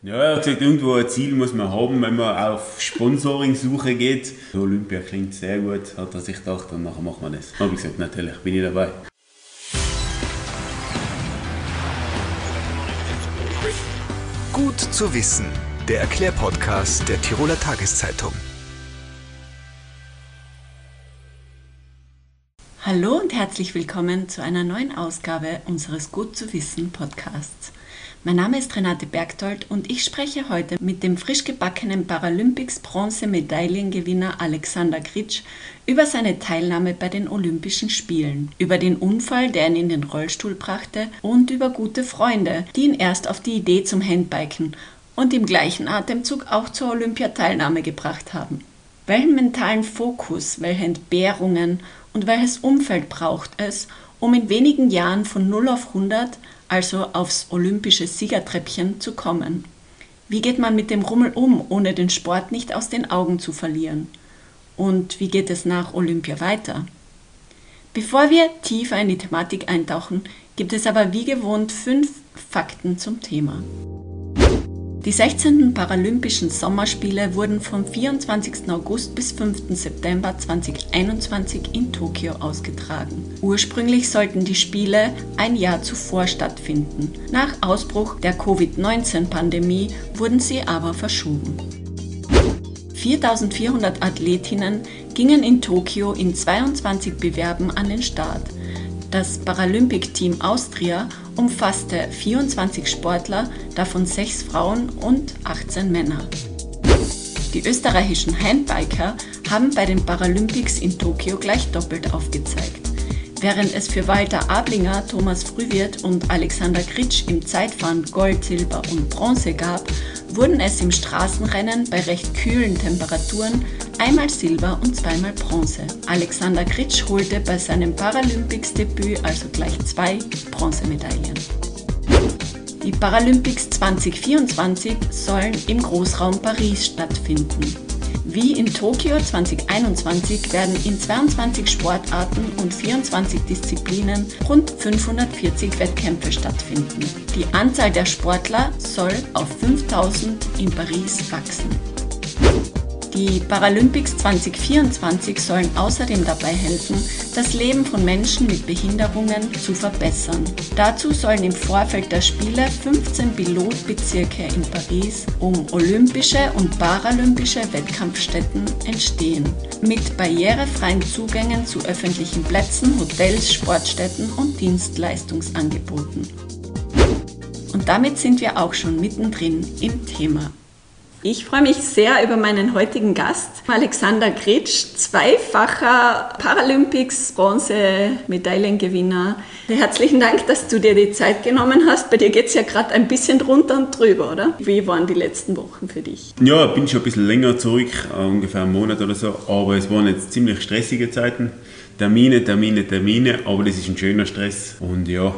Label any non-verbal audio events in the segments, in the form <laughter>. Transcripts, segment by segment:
Ja, er hat gesagt, irgendwo ein Ziel muss man haben, wenn man auf Sponsoring-Suche geht. Olympia klingt sehr gut, hat er sich gedacht, und nachher machen wir das. Habe ich gesagt, natürlich bin ich dabei. Gut zu wissen, der Erklärpodcast der Tiroler Tageszeitung. Hallo und herzlich willkommen zu einer neuen Ausgabe unseres Gut zu wissen Podcasts. Mein Name ist Renate Bergtold und ich spreche heute mit dem frisch gebackenen Paralympics Bronzemedaillengewinner Alexander Kritsch über seine Teilnahme bei den Olympischen Spielen, über den Unfall, der ihn in den Rollstuhl brachte und über gute Freunde, die ihn erst auf die Idee zum Handbiken und im gleichen Atemzug auch zur Olympiateilnahme gebracht haben. Welchen mentalen Fokus, welche Entbehrungen und welches Umfeld braucht es, um in wenigen Jahren von 0 auf 100 also aufs olympische Siegertreppchen zu kommen. Wie geht man mit dem Rummel um, ohne den Sport nicht aus den Augen zu verlieren? Und wie geht es nach Olympia weiter? Bevor wir tiefer in die Thematik eintauchen, gibt es aber wie gewohnt fünf Fakten zum Thema. Die 16. Paralympischen Sommerspiele wurden vom 24. August bis 5. September 2021 in Tokio ausgetragen. Ursprünglich sollten die Spiele ein Jahr zuvor stattfinden. Nach Ausbruch der Covid-19-Pandemie wurden sie aber verschoben. 4400 Athletinnen gingen in Tokio in 22 Bewerben an den Start. Das Paralympic Team Austria umfasste 24 Sportler, davon 6 Frauen und 18 Männer. Die österreichischen Handbiker haben bei den Paralympics in Tokio gleich doppelt aufgezeigt. Während es für Walter Ablinger, Thomas Frühwirt und Alexander Kritsch im Zeitfahren Gold, Silber und Bronze gab, wurden es im Straßenrennen bei recht kühlen Temperaturen einmal Silber und zweimal Bronze. Alexander Kritsch holte bei seinem Paralympics-Debüt also gleich zwei Bronzemedaillen. Die Paralympics 2024 sollen im Großraum Paris stattfinden. Wie in Tokio 2021 werden in 22 Sportarten und 24 Disziplinen rund 540 Wettkämpfe stattfinden. Die Anzahl der Sportler soll auf 5000 in Paris wachsen. Die Paralympics 2024 sollen außerdem dabei helfen, das Leben von Menschen mit Behinderungen zu verbessern. Dazu sollen im Vorfeld der Spiele 15 Pilotbezirke in Paris um olympische und paralympische Wettkampfstätten entstehen, mit barrierefreien Zugängen zu öffentlichen Plätzen, Hotels, Sportstätten und Dienstleistungsangeboten. Und damit sind wir auch schon mittendrin im Thema. Ich freue mich sehr über meinen heutigen Gast, Alexander Gretsch, zweifacher Paralympics Bronze-Medaillengewinner. Herzlichen Dank, dass du dir die Zeit genommen hast. Bei dir geht es ja gerade ein bisschen drunter und drüber, oder? Wie waren die letzten Wochen für dich? Ja, ich bin schon ein bisschen länger zurück, äh, ungefähr einen Monat oder so, aber es waren jetzt ziemlich stressige Zeiten. Termine, Termine, Termine, aber das ist ein schöner Stress und ja,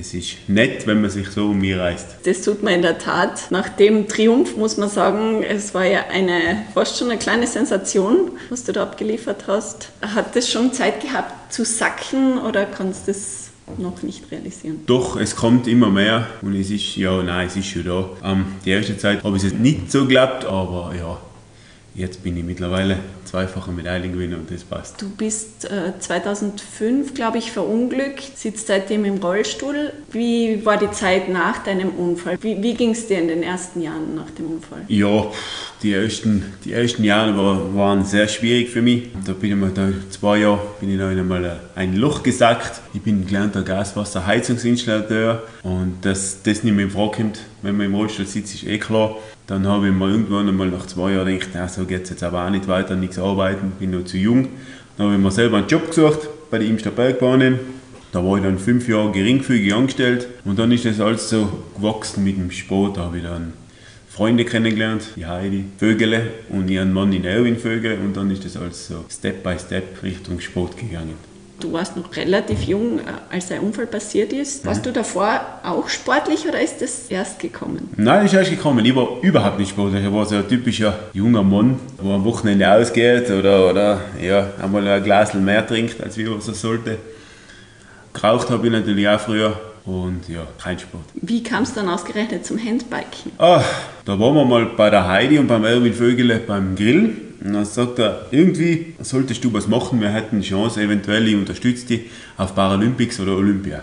es ist nett, wenn man sich so um mich reißt. Das tut man in der Tat. Nach dem Triumph muss man sagen, es war ja eine, fast schon eine kleine Sensation, was du da abgeliefert hast. Hat das schon Zeit gehabt zu sacken oder kannst du das noch nicht realisieren? Doch, es kommt immer mehr und es ist, ja, nein, es ist schon da. Ähm, die erste Zeit habe ich es nicht so geglaubt, aber ja, Jetzt bin ich mittlerweile zweifacher Medaillengewinner und das passt. Du bist äh, 2005, glaube ich, verunglückt, sitzt seitdem im Rollstuhl. Wie war die Zeit nach deinem Unfall? Wie, wie ging es dir in den ersten Jahren nach dem Unfall? Ja, die ersten, die ersten Jahre war, waren sehr schwierig für mich. Da bin ich mal da, zwei Jahre bin ich noch einmal ein Loch gesackt. Ich bin gelernter Gaswasserheizungsinstallateur und dass das nicht mehr in Frage kommt, wenn man im Rollstuhl sitzt, ist eh klar. Dann habe ich mir irgendwann einmal nach zwei Jahren gedacht, na, so geht es jetzt aber auch nicht weiter, nichts arbeiten, bin noch zu jung. Dann habe ich mir selber einen Job gesucht bei der Imster Bergbahnen. Da war ich dann fünf Jahre geringfügig angestellt und dann ist das alles so gewachsen mit dem Sport. Da habe ich dann Freunde kennengelernt, die Heidi Vögele und ihren Mann in Erwin Vögele und dann ist das alles so Step by Step Richtung Sport gegangen. Du warst noch relativ jung, äh, als der Unfall passiert ist. Warst du davor auch sportlich oder ist das erst gekommen? Nein, ist erst gekommen. Ich war überhaupt nicht sportlich. Ich war so ein typischer junger Mann, der am Wochenende ausgeht oder, oder ja, einmal ein Glas mehr trinkt, als wie er so sollte. Geraucht habe ich natürlich auch früher, und ja, kein Sport. Wie kam es dann ausgerechnet zum Handbiken? Ah, da waren wir mal bei der Heidi und beim Erwin Vögele beim Grillen. Und dann sagt er, irgendwie solltest du was machen, wir hätten eine Chance, eventuell, ich unterstütze dich auf Paralympics oder Olympia.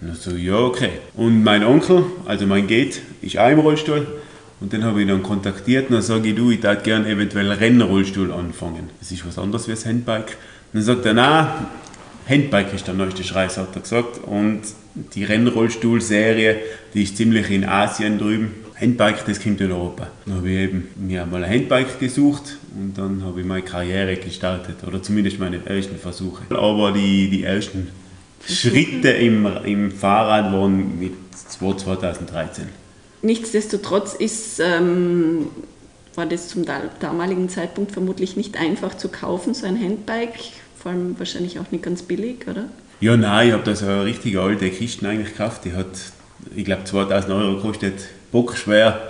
Und dann so, ja, okay. Und mein Onkel, also mein Gate, ist auch im Rollstuhl. Und den habe ich dann kontaktiert und dann sage ich, du, ich würde gerne eventuell Rennrollstuhl anfangen. Das ist was anderes wie das Handbike. Und dann sagt er, nein, Handbike ist der neueste Scheiß, hat er gesagt. Und die Rennrollstuhl-Serie, die ist ziemlich in Asien drüben. Handbike, das kommt in Europa. Dann habe ich eben mir mal ein Handbike gesucht und dann habe ich meine Karriere gestartet. Oder zumindest meine ersten Versuche. Aber die, die ersten Schritte im, im Fahrrad waren mit 2013. Nichtsdestotrotz ist, ähm, war das zum damaligen Zeitpunkt vermutlich nicht einfach zu kaufen, so ein Handbike. Vor allem wahrscheinlich auch nicht ganz billig, oder? Ja, nein, ich habe da so eine richtige alte Kiste eigentlich gekauft. Die hat, ich glaube, 2000 Euro gekostet bockschwer,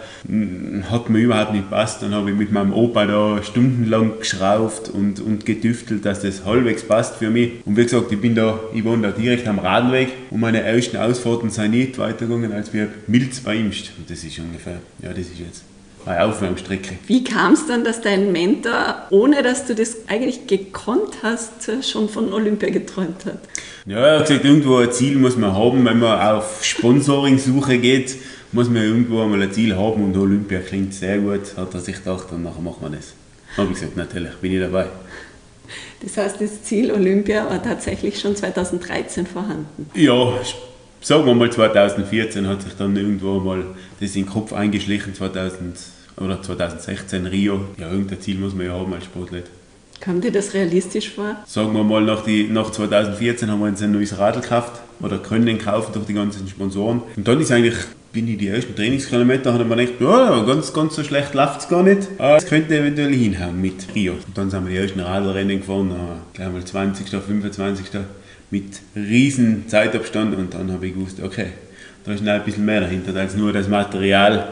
hat mir überhaupt nicht gepasst. Dann habe ich mit meinem Opa da stundenlang geschraubt und, und getüftelt, dass das halbwegs passt für mich. Und wie gesagt, ich bin da, ich wohne da direkt am Radweg und meine ersten Ausfahrten sind nicht weitergegangen als wir Milz bei. Und das ist ungefähr, ja, das ist jetzt eine Aufwärmstrecke. Wie kam es dann, dass dein Mentor, ohne dass du das eigentlich gekonnt hast, schon von Olympia geträumt hat? Ja, er hat gesagt, irgendwo ein Ziel muss man haben, wenn man auf Sponsoring-Suche geht muss man irgendwo einmal ein Ziel haben und Olympia klingt sehr gut, hat er sich gedacht und nachher machen wir das. Habe ich gesagt, natürlich, bin ich dabei. Das heißt, das Ziel Olympia war tatsächlich schon 2013 vorhanden? Ja, sagen wir mal 2014 hat sich dann irgendwo mal das in den Kopf eingeschlichen, 2000 oder 2016 Rio. Ja, irgendein Ziel muss man ja haben als Sportler. Kam dir das realistisch vor? Sagen wir mal, nach, die, nach 2014 haben wir uns ein neues Radl gekauft oder können den kaufen durch die ganzen Sponsoren. Und dann ist eigentlich bin ich die ersten Trainingskilometer, habe ich mir gedacht, ja, ganz, ganz so schlecht läuft es gar nicht. Aber es könnte eventuell hinhauen mit Rio. Und dann sind wir die ersten Radlrennen gefahren, gleich mal 20., 25. mit riesen Zeitabstand und dann habe ich gewusst, okay, da ist noch ein bisschen mehr dahinter als nur das Material,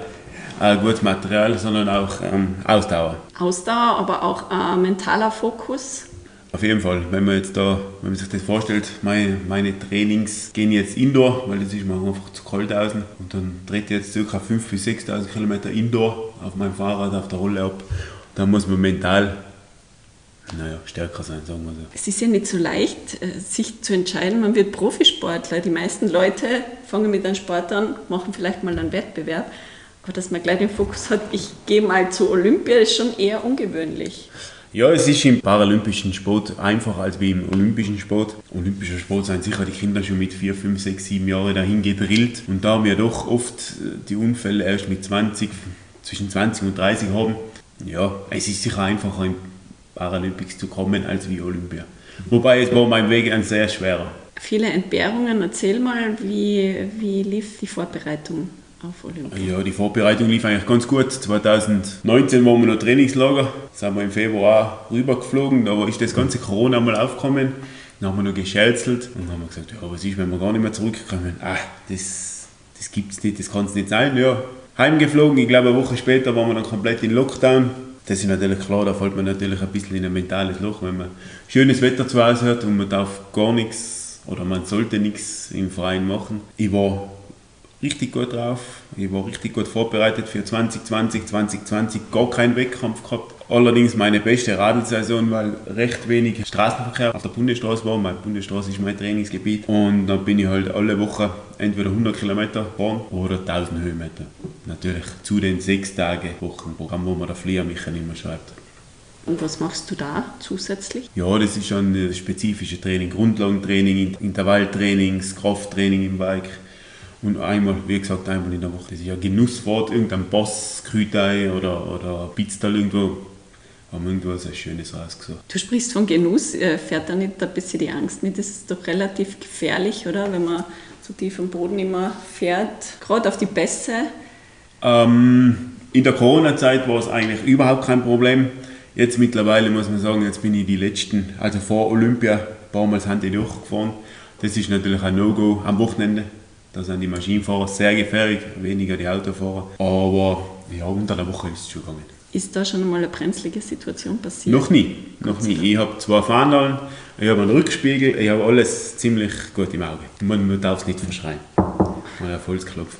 äh, gutes Material, sondern auch ähm, Ausdauer. Ausdauer, aber auch äh, mentaler Fokus. Auf jeden Fall, wenn man jetzt da, wenn man sich das vorstellt, meine, meine Trainings gehen jetzt Indoor, weil es ist mir einfach zu kalt außen und dann dreht jetzt ca. 5.000 bis 6.000 Kilometer Indoor auf meinem Fahrrad, auf der Rolle ab. Da muss man mental naja, stärker sein, sagen wir so. Es ist ja nicht so leicht, äh, sich zu entscheiden, man wird Profisportler. Die meisten Leute fangen mit einem Sport an, machen vielleicht mal einen Wettbewerb, aber dass man gleich den Fokus hat, ich gehe mal zu Olympia, ist schon eher ungewöhnlich. Ja, es ist im paralympischen Sport einfacher als wie im olympischen Sport. Olympischer Sport sind sicher die Kinder schon mit 4, 5, 6, 7 Jahren dahin gedrillt. Und da haben wir doch oft äh, die Unfälle erst mit 20, zwischen 20 und 30 haben. Ja, es ist sicher einfacher im Paralympics zu kommen als wie Olympia. Wobei es war mein Weg ein sehr schwerer. Viele Entbehrungen. Erzähl mal, wie, wie lief die Vorbereitung? Auf Olympia? Ja, die Vorbereitung lief eigentlich ganz gut. 2019 waren wir noch Trainingslager, sind wir im Februar rübergeflogen, da ist das ganze Corona mal aufgekommen. Dann haben wir noch gescherzelt und haben gesagt, ja, was ist, wenn wir gar nicht mehr zurückkommen? Ah, das, das gibt es nicht, das kann es nicht sein. Ja, heimgeflogen, ich glaube eine Woche später waren wir dann komplett in Lockdown. Das ist natürlich klar, da fällt man natürlich ein bisschen in ein mentales Loch, wenn man schönes Wetter zu Hause hat und man darf gar nichts oder man sollte nichts im Verein machen. Ich war richtig gut drauf. Ich war richtig gut vorbereitet für 2020, 2020 gar keinen Wettkampf gehabt. Allerdings meine beste Radlsaison, weil recht wenig Straßenverkehr auf der Bundesstraße war. Meine Bundesstraße ist mein Trainingsgebiet. Und dann bin ich halt alle Wochen entweder 100 Kilometer gefahren oder 1000 Höhenmeter. Natürlich zu den sechs Tage Wochenprogramm, wo man der Flieger mich immer schreibt. Und was machst du da zusätzlich? Ja, das ist schon das spezifische Training, Grundlagentraining, Intervalltrainings, Krafttraining im Bike und einmal, wie gesagt, einmal in der Woche. Das ist ja Genusswort, irgendein Boss, Krütei oder, oder Pizza irgendwo. Haben irgendwo so Schönes rausgesucht. Du sprichst von Genuss, äh, fährt da nicht ein bisschen die Angst mit? Das ist doch relativ gefährlich, oder? Wenn man so tief am Boden immer fährt, gerade auf die Bässe. Ähm, in der Corona-Zeit war es eigentlich überhaupt kein Problem. Jetzt mittlerweile muss man sagen, jetzt bin ich die letzten, also vor Olympia, ein paar Mal sind die durchgefahren. Das ist natürlich ein No-Go am Wochenende. Da sind die Maschinenfahrer sehr gefährlich, weniger die Autofahrer. Aber ja, unter der Woche ist es schon gegangen. Ist da schon mal eine brenzlige Situation passiert? Noch nie. Noch nie. Ich habe zwei Fahndalen, ich habe einen Rückspiegel, ich habe alles ziemlich gut im Auge. Man, man darf es nicht verschreien. Holz klopfen.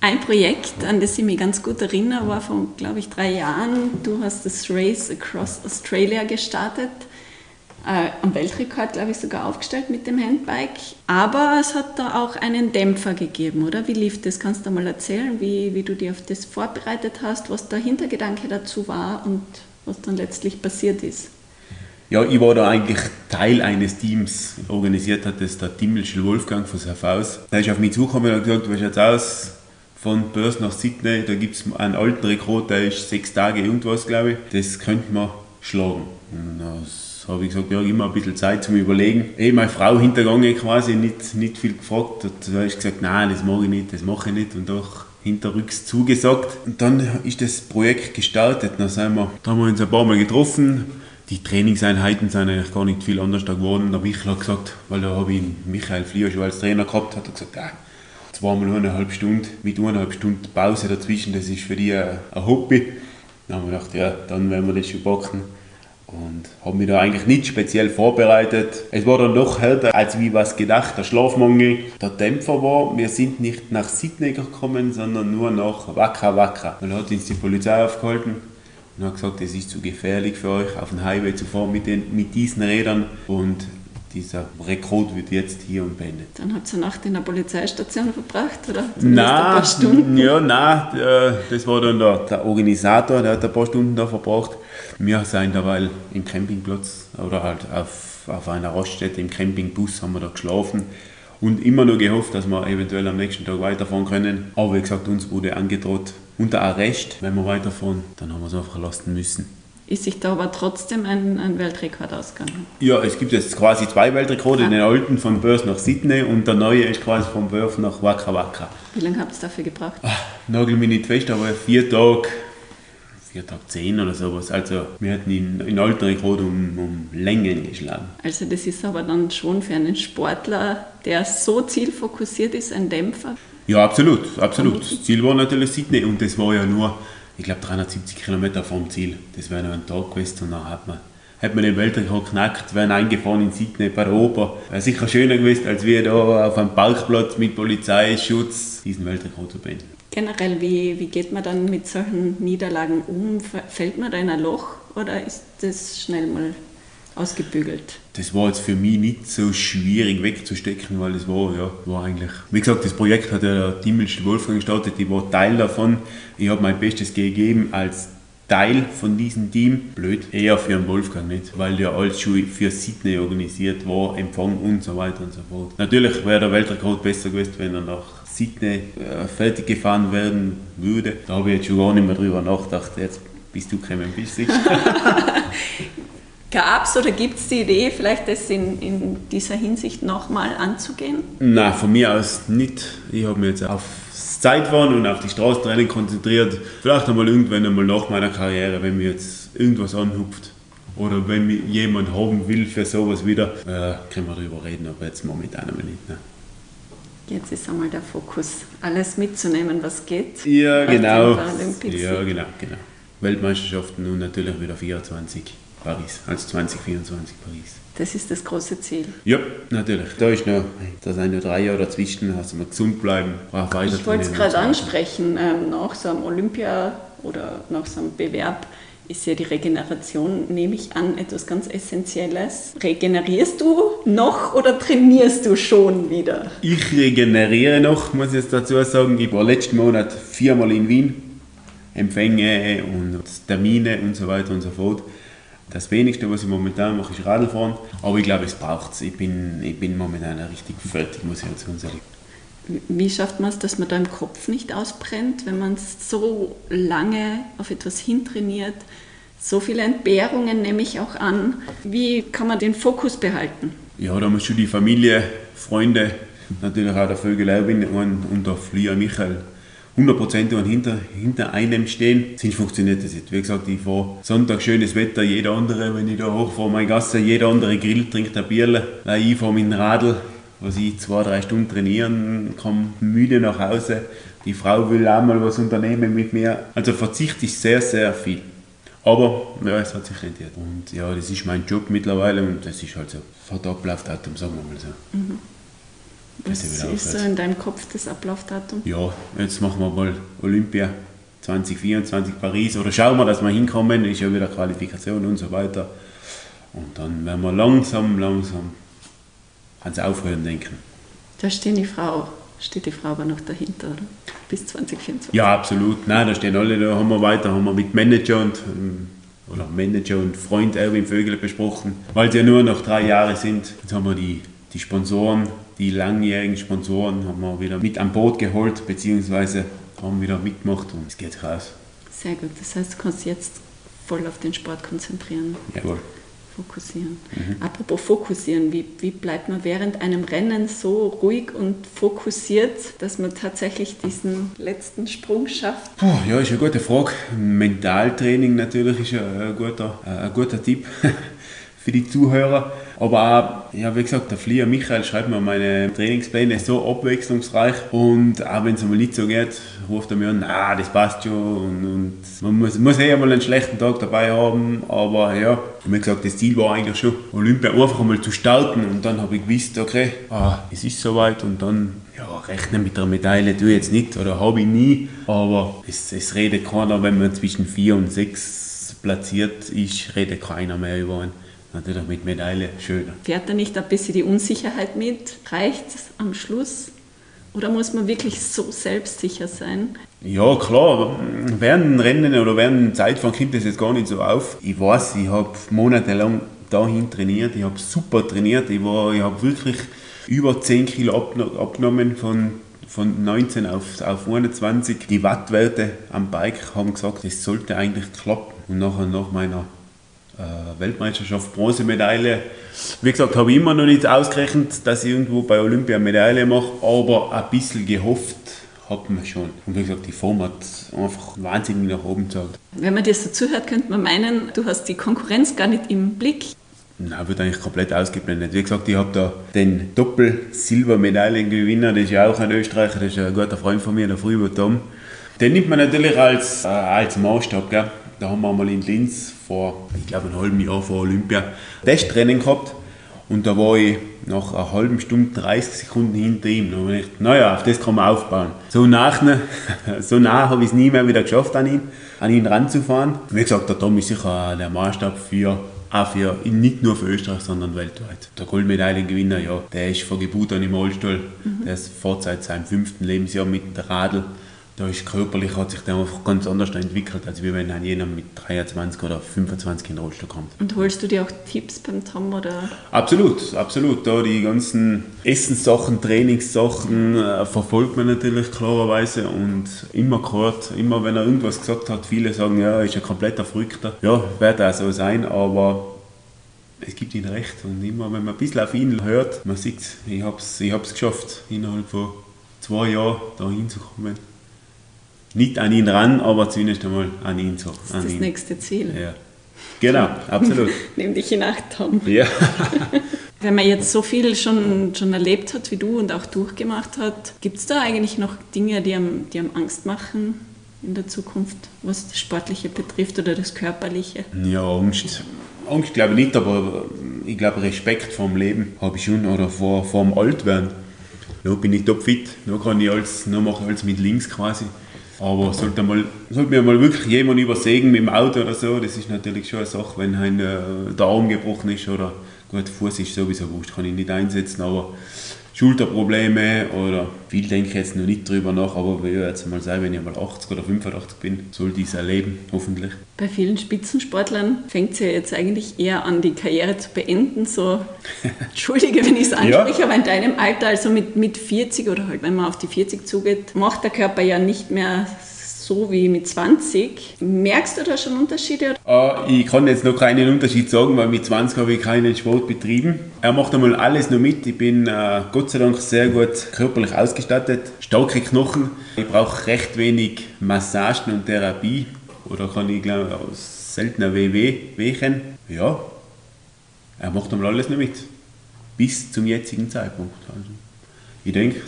Ein Projekt, an das ich mich ganz gut erinnere, war vor, glaube ich, drei Jahren. Du hast das Race Across Australia gestartet. Äh, am Weltrekord, glaube ich, sogar aufgestellt mit dem Handbike. Aber es hat da auch einen Dämpfer gegeben, oder? Wie lief das? Kannst du mal erzählen, wie, wie du dich auf das vorbereitet hast, was der Hintergedanke dazu war und was dann letztlich passiert ist? Ja, ich war da eigentlich Teil eines Teams. Organisiert hat das der Timmelschel Wolfgang von Safaus. Der ist auf mich zugekommen und hat gesagt, was jetzt aus? von Perth nach Sydney, da gibt es einen alten Rekord, der ist sechs Tage irgendwas, glaube ich. Das könnte man schlagen. Und das habe ich gesagt, ja, immer ein bisschen Zeit zum Überlegen. Eh, meine Frau hintergangen quasi, nicht, nicht viel gefragt. Da habe ich gesagt, nein, das mache ich nicht, das mache ich nicht. Und doch hinterrücks zugesagt. Und dann ist das Projekt gestartet. Dann, sind wir, da haben wir uns ein paar Mal getroffen. Die Trainingseinheiten sind eigentlich gar nicht viel anders geworden. Da habe ich gesagt, weil da habe ich Michael Flieger schon als Trainer gehabt, hat er gesagt, ah, zweimal eineinhalb Stunden mit eineinhalb Stunden Pause dazwischen, das ist für die ein Hobby. Dann haben wir gedacht, ja, dann werden wir das schon packen. Und habe mich da eigentlich nicht speziell vorbereitet. Es war dann doch härter, als wie was gedacht. Der Schlafmangel, der Dämpfer war, wir sind nicht nach Sydney gekommen, sondern nur nach Waka Waka. Dann hat uns die Polizei aufgehalten und hat gesagt, es ist zu gefährlich für euch, auf den Highway zu fahren mit, den, mit diesen Rädern. Und dieser Rekord wird jetzt hier und beendet. Dann hat sie eine Nacht in der Polizeistation verbracht, oder? Nein, ein paar Stunden? Ja, nein, äh, das war dann der, der, Organisator, der hat ein paar Stunden da verbracht. Wir sind dabei im Campingplatz oder halt auf, auf einer Raststätte im Campingbus haben wir da geschlafen und immer nur gehofft, dass wir eventuell am nächsten Tag weiterfahren können. Aber wie gesagt, uns wurde angedroht, unter Arrest, wenn wir weiterfahren, dann haben wir es einfach lassen müssen ist sich da aber trotzdem ein, ein Weltrekord ausgegangen. Ja, es gibt jetzt quasi zwei Weltrekorde, ah. den alten von Börse nach Sydney und der neue ist quasi von Börse nach Waka Waka. Wie lange habt ihr dafür gebraucht? Ach, nagel mich nicht fest, aber vier Tage, vier Tage zehn oder sowas. Also wir hatten den, den alten Rekord um, um Längen geschlagen. Also das ist aber dann schon für einen Sportler, der so zielfokussiert ist, ein Dämpfer? Ja, absolut, absolut. Das Ziel war natürlich Sydney und das war ja nur ich glaube 370 Kilometer vom Ziel. Das wäre noch ein Tag gewesen und dann hat man, hat man den Weltrekord geknackt, wären eingefahren in Sydney bei Oper. Wäre sicher schöner gewesen, als wir da auf einem Parkplatz mit Polizeischutz diesen Weltrekord zu beenden. Generell, wie, wie geht man dann mit solchen Niederlagen um? Fällt man da in ein Loch oder ist das schnell mal ausgebügelt? Das war jetzt für mich nicht so schwierig wegzustecken, weil es war, ja, war eigentlich, wie gesagt, das Projekt hat ja der Timmelste Wolfgang gestartet, ich war Teil davon. Ich habe mein Bestes gegeben als Teil von diesem Team. Blöd, eher für den Wolfgang nicht, weil der alles schon für Sydney organisiert war, Empfang und so weiter und so fort. Natürlich wäre der Weltrekord besser gewesen, wenn er nach Sydney äh, fertig gefahren werden würde. Da habe ich jetzt schon gar nicht mehr drüber nachgedacht. Jetzt bist du gekommen, bist du. Gab es oder gibt es die Idee, vielleicht das in, in dieser Hinsicht nochmal anzugehen? Nein, von mir aus nicht. Ich habe mich jetzt auf Zeitfahren und auf die Straßentraining konzentriert. Vielleicht einmal irgendwann einmal nach meiner Karriere, wenn mir jetzt irgendwas anhupft oder wenn mich jemand haben will für sowas wieder, äh, können wir darüber reden, aber jetzt momentan einmal nicht. Ne? Jetzt ist einmal der Fokus, alles mitzunehmen, was geht. Ja, genau. Ja, genau, genau. Weltmeisterschaften und natürlich wieder 24. Paris, als 2024 Paris. Das ist das große Ziel. Ja, natürlich. Da ist noch, da sind noch drei Jahre dazwischen, also mal gesund bleiben, weiter Ich wollte es gerade ansprechen, ähm, nach so einem Olympia oder nach so einem Bewerb ist ja die Regeneration, nehme ich an, etwas ganz Essentielles. Regenerierst du noch oder trainierst du schon wieder? Ich regeneriere noch, muss ich jetzt dazu sagen. Ich war letzten Monat viermal in Wien, Empfänge und Termine und so weiter und so fort. Das wenigste, was ich momentan mache, ist Radfahren. Aber ich glaube, es braucht es. Ich bin, ich bin momentan richtig fertig, muss ich ganz ehrlich wie schafft man es, dass man da im Kopf nicht ausbrennt, wenn man so lange auf etwas hintrainiert? So viele Entbehrungen nehme ich auch an. Wie kann man den Fokus behalten? Ja, da muss schon die Familie, Freunde, natürlich auch der Vögel und der Flieger Michael 100% hinter, hinter einem stehen, sonst funktioniert das nicht. Wie gesagt, ich fahre Sonntag schönes Wetter, jeder andere, wenn ich da hochfahre, meine Gasse, jeder andere grillt, trinkt ein Bierle. Ich fahre mit dem Radl, was ich zwei, drei Stunden trainieren, komme müde nach Hause. Die Frau will auch mal was unternehmen mit mir. Also Verzicht ist sehr, sehr viel. Aber ja, es hat sich rentiert. Und ja, das ist mein Job mittlerweile und das ist halt so. Fahrt abläuft Atem, sagen wir mal so. Mhm. Was ist so in deinem Kopf das Ablaufdatum? Ja, jetzt machen wir mal Olympia 2024 Paris oder schauen wir, dass wir hinkommen, ist ja wieder Qualifikation und so weiter. Und dann werden wir langsam, langsam ans Aufhören denken. Da steht die Frau, steht die Frau aber noch dahinter, oder? Bis 2024? Ja, absolut. Nein, da stehen alle, da haben wir weiter, haben wir mit Manager und ähm, oder Manager und Freund Erwin Vögel besprochen, weil es ja nur noch drei Jahre sind. Jetzt haben wir die, die Sponsoren, die langjährigen Sponsoren, haben wir wieder mit an Boot geholt, beziehungsweise haben wieder mitgemacht und es geht raus. Sehr gut, das heißt, du kannst jetzt voll auf den Sport konzentrieren. Jawohl. Fokussieren. Mhm. Apropos fokussieren, wie, wie bleibt man während einem Rennen so ruhig und fokussiert, dass man tatsächlich diesen letzten Sprung schafft? Puh, ja, ist eine gute Frage. Mentaltraining natürlich ist ein guter, ein guter Tipp <laughs> für die Zuhörer. Aber auch, ja, wie gesagt, der Flieger Michael schreibt mir meine Trainingspläne so abwechslungsreich. Und auch wenn es mal nicht so geht, ruft er mir an, ah, das passt schon. Und, und man muss, muss eh einmal einen schlechten Tag dabei haben, aber ja, wie gesagt, das Ziel war eigentlich schon, Olympia einfach einmal zu starten. Und dann habe ich gewusst, okay, ah, es ist soweit. Und dann, ja, rechnen mit der Medaille tue ich jetzt nicht oder habe ich nie, aber es, es redet keiner, wenn man zwischen vier und sechs platziert ist, redet keiner mehr über einen natürlich mit Medaille schöner. Fährt da nicht ein bisschen die Unsicherheit mit? Reicht es am Schluss? Oder muss man wirklich so selbstsicher sein? Ja, klar. Während Rennen oder während Zeitfahren kommt das jetzt gar nicht so auf. Ich weiß, ich habe monatelang dahin trainiert. Ich habe super trainiert. Ich, ich habe wirklich über 10 Kilo abgenommen von, von 19 auf, auf 21. Die Wattwerte am Bike haben gesagt, das sollte eigentlich klappen. Und nachher nach meiner Weltmeisterschaft Bronzemedaille. Wie gesagt, habe ich immer noch nicht ausgerechnet, dass ich irgendwo bei Olympia Medaille mache, aber ein bisschen gehofft hat man schon. Und wie gesagt, die Form hat einfach wahnsinnig nach oben gezeigt. Wenn man dir so zuhört, könnte man meinen, du hast die Konkurrenz gar nicht im Blick. Nein, wird eigentlich komplett ausgeblendet. Wie gesagt, ich habe da den Doppel-Silbermedaillengewinner, das ist ja auch ein Österreicher, das ist ein guter Freund von mir, der Fribourg Tom. Den nimmt man natürlich als, äh, als Maßstab. Gell? Da haben wir mal in Linz vor, ich glaube, einem halben Jahr vor Olympia Testtraining gehabt. Und da war ich nach einer halben Stunde, 30 Sekunden hinter ihm. Da habe ich gedacht, naja, auf das kann man aufbauen. So nach, <laughs> so nah habe ich es nie mehr wieder geschafft, an ihn, an ihn ranzufahren. Wie gesagt, der Tom ist sicher der Maßstab für auch für, nicht nur für Österreich, sondern weltweit. Der Goldmedaillengewinner, ja, der ist von Geburt an im Rollstuhl. Mhm. Der ist vor seit seinem fünften Lebensjahr mit Radl da ist körperlich hat sich der einfach ganz anders entwickelt, als wenn ein jener mit 23 oder 25 in den Rollstuhl kommt. Und holst du dir auch Tipps beim Tom oder? Absolut, absolut. Da die ganzen Essenssachen, Trainingssachen äh, verfolgt man natürlich klarerweise und immer gehört, immer wenn er irgendwas gesagt hat, viele sagen, ja, er ist ein kompletter Verrückter. Ja, wird er so sein, aber es gibt ihm recht und immer wenn man ein bisschen auf ihn hört, man sieht, ich habe es ich geschafft, innerhalb von zwei Jahren da hinzukommen nicht an ihn ran, aber zumindest einmal an ihn so. Das ist das ihn. nächste Ziel. Ja. Genau, absolut. <laughs> Nimm dich in Acht, Tom. Ja. <laughs> Wenn man jetzt so viel schon, schon erlebt hat wie du und auch durchgemacht hat, gibt es da eigentlich noch Dinge, die einem, die einem Angst machen in der Zukunft, was das Sportliche betrifft oder das Körperliche? Ja, Angst. Angst glaube ich nicht, aber ich glaube Respekt vor dem Leben habe ich schon oder vor, vor dem Altwerden. Noch bin ich topfit, noch kann ich alles, noch mache ich alles mit links quasi. Aber sollte, mal, sollte mir mal wirklich jemand übersägen mit dem Auto oder so, das ist natürlich schon eine Sache, wenn ein, äh, der Arm gebrochen ist oder gut, Fuß ist sowieso wurscht, kann ich nicht einsetzen, aber Schulterprobleme oder viel denke ich jetzt noch nicht drüber nach, aber will jetzt mal sein, wenn ich mal 80 oder 85 bin, soll dies erleben, hoffentlich. Bei vielen Spitzensportlern fängt es ja jetzt eigentlich eher an, die Karriere zu beenden. So, <laughs> entschuldige, wenn ich es anspreche, ja. aber in deinem Alter, also mit, mit 40 oder halt, wenn man auf die 40 zugeht, macht der Körper ja nicht mehr so wie mit 20. Merkst du da schon Unterschiede? Äh, ich kann jetzt noch keinen Unterschied sagen, weil mit 20 habe ich keinen Sport betrieben. Er macht einmal alles noch mit. Ich bin äh, Gott sei Dank sehr gut körperlich ausgestattet. Starke Knochen. Ich brauche recht wenig Massagen und Therapie. Oder kann ich glaube seltener WW Wehchen. Ja, er macht einmal alles noch mit. Bis zum jetzigen Zeitpunkt. Also, ich denke,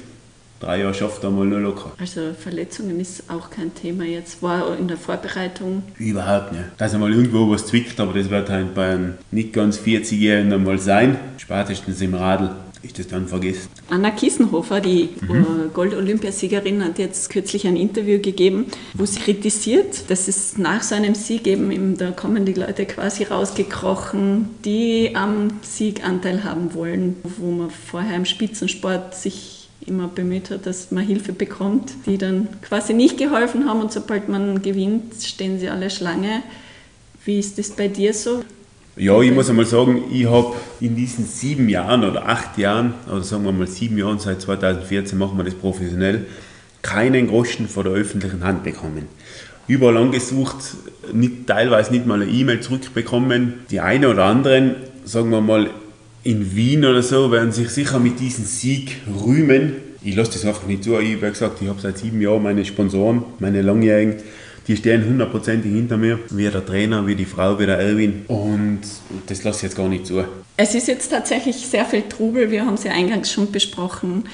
drei Jahre schafft er mal nur locker. Also Verletzungen ist auch kein Thema jetzt. War in der Vorbereitung? Überhaupt nicht. Dass er mal irgendwo was zwickt, aber das wird halt bei einem nicht ganz 40-Jährigen einmal sein. Spätestens im Radl. ist das dann vergessen. Anna Kiesenhofer, die mhm. Gold-Olympiasiegerin, hat jetzt kürzlich ein Interview gegeben, wo sie kritisiert, dass es nach so einem Sieg eben, da kommen die Leute quasi rausgekrochen, die am Sieg Anteil haben wollen, wo man vorher im Spitzensport sich immer bemüht hat, dass man Hilfe bekommt, die dann quasi nicht geholfen haben und sobald man gewinnt, stehen sie alle Schlange. Wie ist das bei dir so? Ja, ich muss einmal sagen, ich habe in diesen sieben Jahren oder acht Jahren, oder sagen wir mal sieben Jahren, seit 2014 machen wir das professionell, keinen Groschen vor der öffentlichen Hand bekommen. Überall angesucht, nicht, teilweise nicht mal eine E-Mail zurückbekommen. Die einen oder anderen, sagen wir mal in Wien oder so, werden sich sicher mit diesem Sieg rühmen. Ich lasse das einfach nicht zu. Ich habe gesagt, ich habe seit sieben Jahren meine Sponsoren, meine langjährigen die stehen hundertprozentig hinter mir, wie der Trainer, wie die Frau, wie der Erwin. Und das lasse ich jetzt gar nicht zu. Es ist jetzt tatsächlich sehr viel Trubel, wir haben es ja eingangs schon besprochen.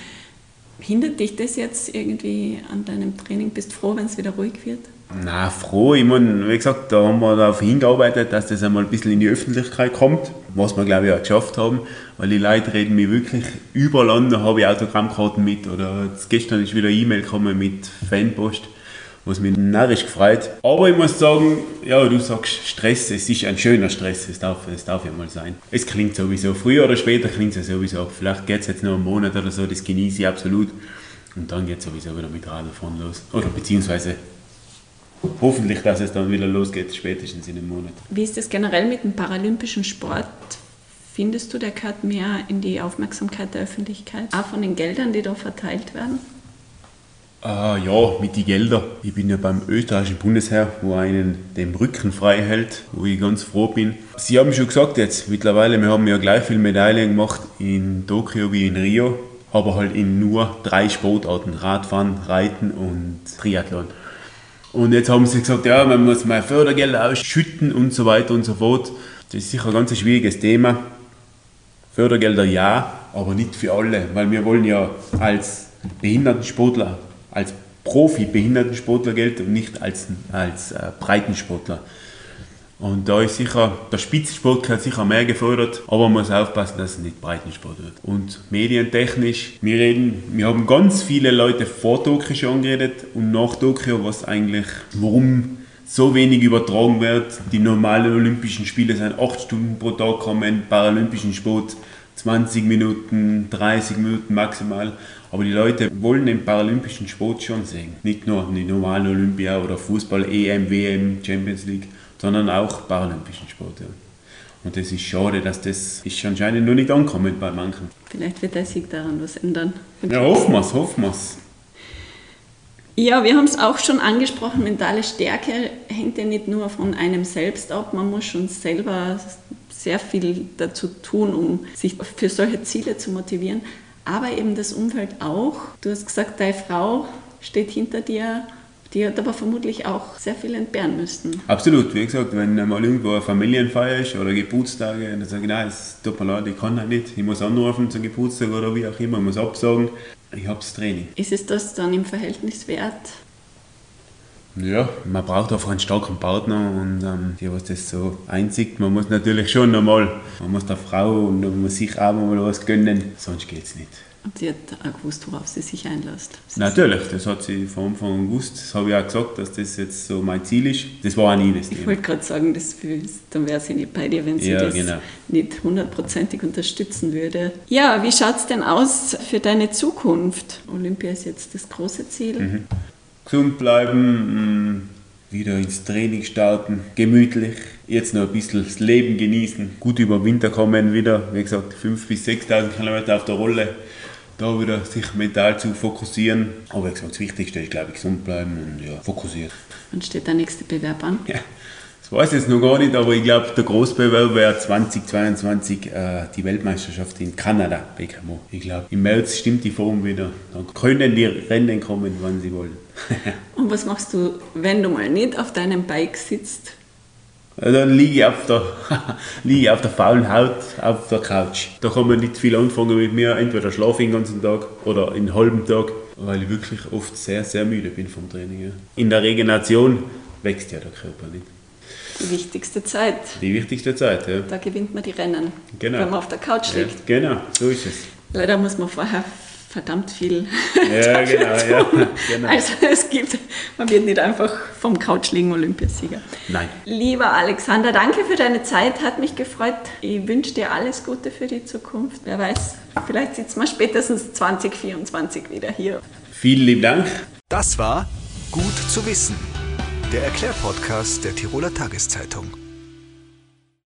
Hindert dich das jetzt irgendwie an deinem Training? Bist du froh, wenn es wieder ruhig wird? Na, froh. Ich meine, wie gesagt, da haben wir darauf hingearbeitet, dass das einmal ein bisschen in die Öffentlichkeit kommt, was wir, glaube ich, auch geschafft haben, weil die Leute reden mich wirklich überall an, da habe ich Autogrammkarten mit oder gestern ist wieder E-Mail gekommen mit Fanpost was mich narrisch gefreut. Aber ich muss sagen, ja, du sagst Stress, es ist ein schöner Stress, es darf, es darf ja mal sein. Es klingt sowieso, früher oder später klingt es ja sowieso. Vielleicht geht es jetzt noch einen Monat oder so, das genieße ich absolut. Und dann geht es sowieso wieder mit Radfahren los. Oder beziehungsweise hoffentlich, dass es dann wieder losgeht, spätestens in einem Monat. Wie ist das generell mit dem paralympischen Sport? Findest du, der gehört mehr in die Aufmerksamkeit der Öffentlichkeit, auch von den Geldern, die da verteilt werden? Ah, ja, mit den Geldern. Ich bin ja beim österreichischen Bundesheer, wo einen den Rücken frei hält, wo ich ganz froh bin. Sie haben schon gesagt jetzt, mittlerweile, wir haben ja gleich viele Medaillen gemacht in Tokio wie in Rio, aber halt in nur drei Sportarten, Radfahren, Reiten und Triathlon. Und jetzt haben sie gesagt, ja, man muss mal Fördergelder ausschütten und so weiter und so fort. Das ist sicher ein ganz schwieriges Thema. Fördergelder ja, aber nicht für alle, weil wir wollen ja als Behindertensportler als Profi-Behindertensportler gilt und nicht als, als äh, Breitensportler. Und da ist sicher, der Spitzensport hat sicher mehr gefördert, aber man muss aufpassen, dass es nicht Breitensport wird. Und medientechnisch, wir reden, wir haben ganz viele Leute vor Tokio schon angeredet und nach Tokio, was eigentlich, warum so wenig übertragen wird. Die normalen Olympischen Spiele sind 8 Stunden pro Tag kommen, paralympischen Sport 20 Minuten, 30 Minuten maximal. Aber die Leute wollen den paralympischen Sport schon sehen. Nicht nur die normalen Olympia oder Fußball, EM, WM, Champions League, sondern auch paralympischen Sport. Ja. Und das ist schade, dass das ist anscheinend noch nicht ankommt bei manchen. Vielleicht wird der Sieg daran was ändern. Ja, hoffen wir es, hoffen wir es. Ja, wir haben es auch schon angesprochen, mentale Stärke hängt ja nicht nur von einem selbst ab, man muss schon selber sehr viel dazu tun, um sich für solche Ziele zu motivieren aber eben das Umfeld auch. Du hast gesagt, deine Frau steht hinter dir. Die hat aber vermutlich auch sehr viel entbehren müssen. Absolut, wie gesagt, wenn mal irgendwo eine Familienfeier ist oder Geburtstage, dann sage ich, nein, es tut mir leid, ich kann halt nicht. Ich muss anrufen zum Geburtstag oder wie auch immer, ich muss absagen. Ich habe das Training. Ist es das dann im Verhältnis wert? Ja, man braucht einfach einen starken Partner und ähm, die, was das so einzieht. Man muss natürlich schon einmal, man muss der Frau und man muss sich auch mal was gönnen, sonst geht es nicht. Und sie hat auch gewusst, worauf sie sich einlässt. Sie natürlich, das hat sie von Anfang an gewusst. Das habe ich auch gesagt, dass das jetzt so mein Ziel ist. Das war auch nie das Thema. Ich wollte gerade sagen, das, dann wäre sie nicht bei dir, wenn sie ja, das genau. nicht hundertprozentig unterstützen würde. Ja, wie schaut es denn aus für deine Zukunft? Olympia ist jetzt das große Ziel. Mhm gesund bleiben, mm, wieder ins Training starten, gemütlich, jetzt noch ein bisschen das Leben genießen, gut über Winter kommen wieder, wie gesagt 5.000 bis 6.000 Kilometer auf der Rolle, da wieder sich mental zu fokussieren. Aber wie gesagt, das Wichtigste ist, glaube ich, gesund bleiben und ja, fokussiert. Wann steht der nächste Bewerb an? Ja, das weiß ich jetzt noch gar nicht, aber ich glaube, der Großbewerb wäre 2022 äh, die Weltmeisterschaft in Kanada, BKMO. Ich glaube, im März stimmt die Form wieder. Dann können die Rennen kommen, wann sie wollen. <laughs> Und was machst du, wenn du mal nicht auf deinem Bike sitzt? Dann liege ich auf der, <laughs> liege ich auf der faulen Haut auf der Couch. Da kann man nicht viel anfangen mit mir. Entweder schlafe ich den ganzen Tag oder einen halben Tag, weil ich wirklich oft sehr, sehr müde bin vom Training. Ja. In der Regeneration wächst ja der Körper nicht. Die wichtigste Zeit. Die wichtigste Zeit, ja. Da gewinnt man die Rennen, genau. wenn man auf der Couch liegt. Ja, genau, so ist es. Leider muss man vorher verdammt viel. Ja, genau, ja, genau. Also es gibt, man wird nicht einfach vom Couch liegen Olympiasieger. Nein. Lieber Alexander, danke für deine Zeit, hat mich gefreut. Ich wünsche dir alles Gute für die Zukunft. Wer weiß, vielleicht sitzen wir spätestens 2024 wieder hier. Vielen lieben Dank. Das war Gut zu wissen, der Erklärpodcast der Tiroler Tageszeitung.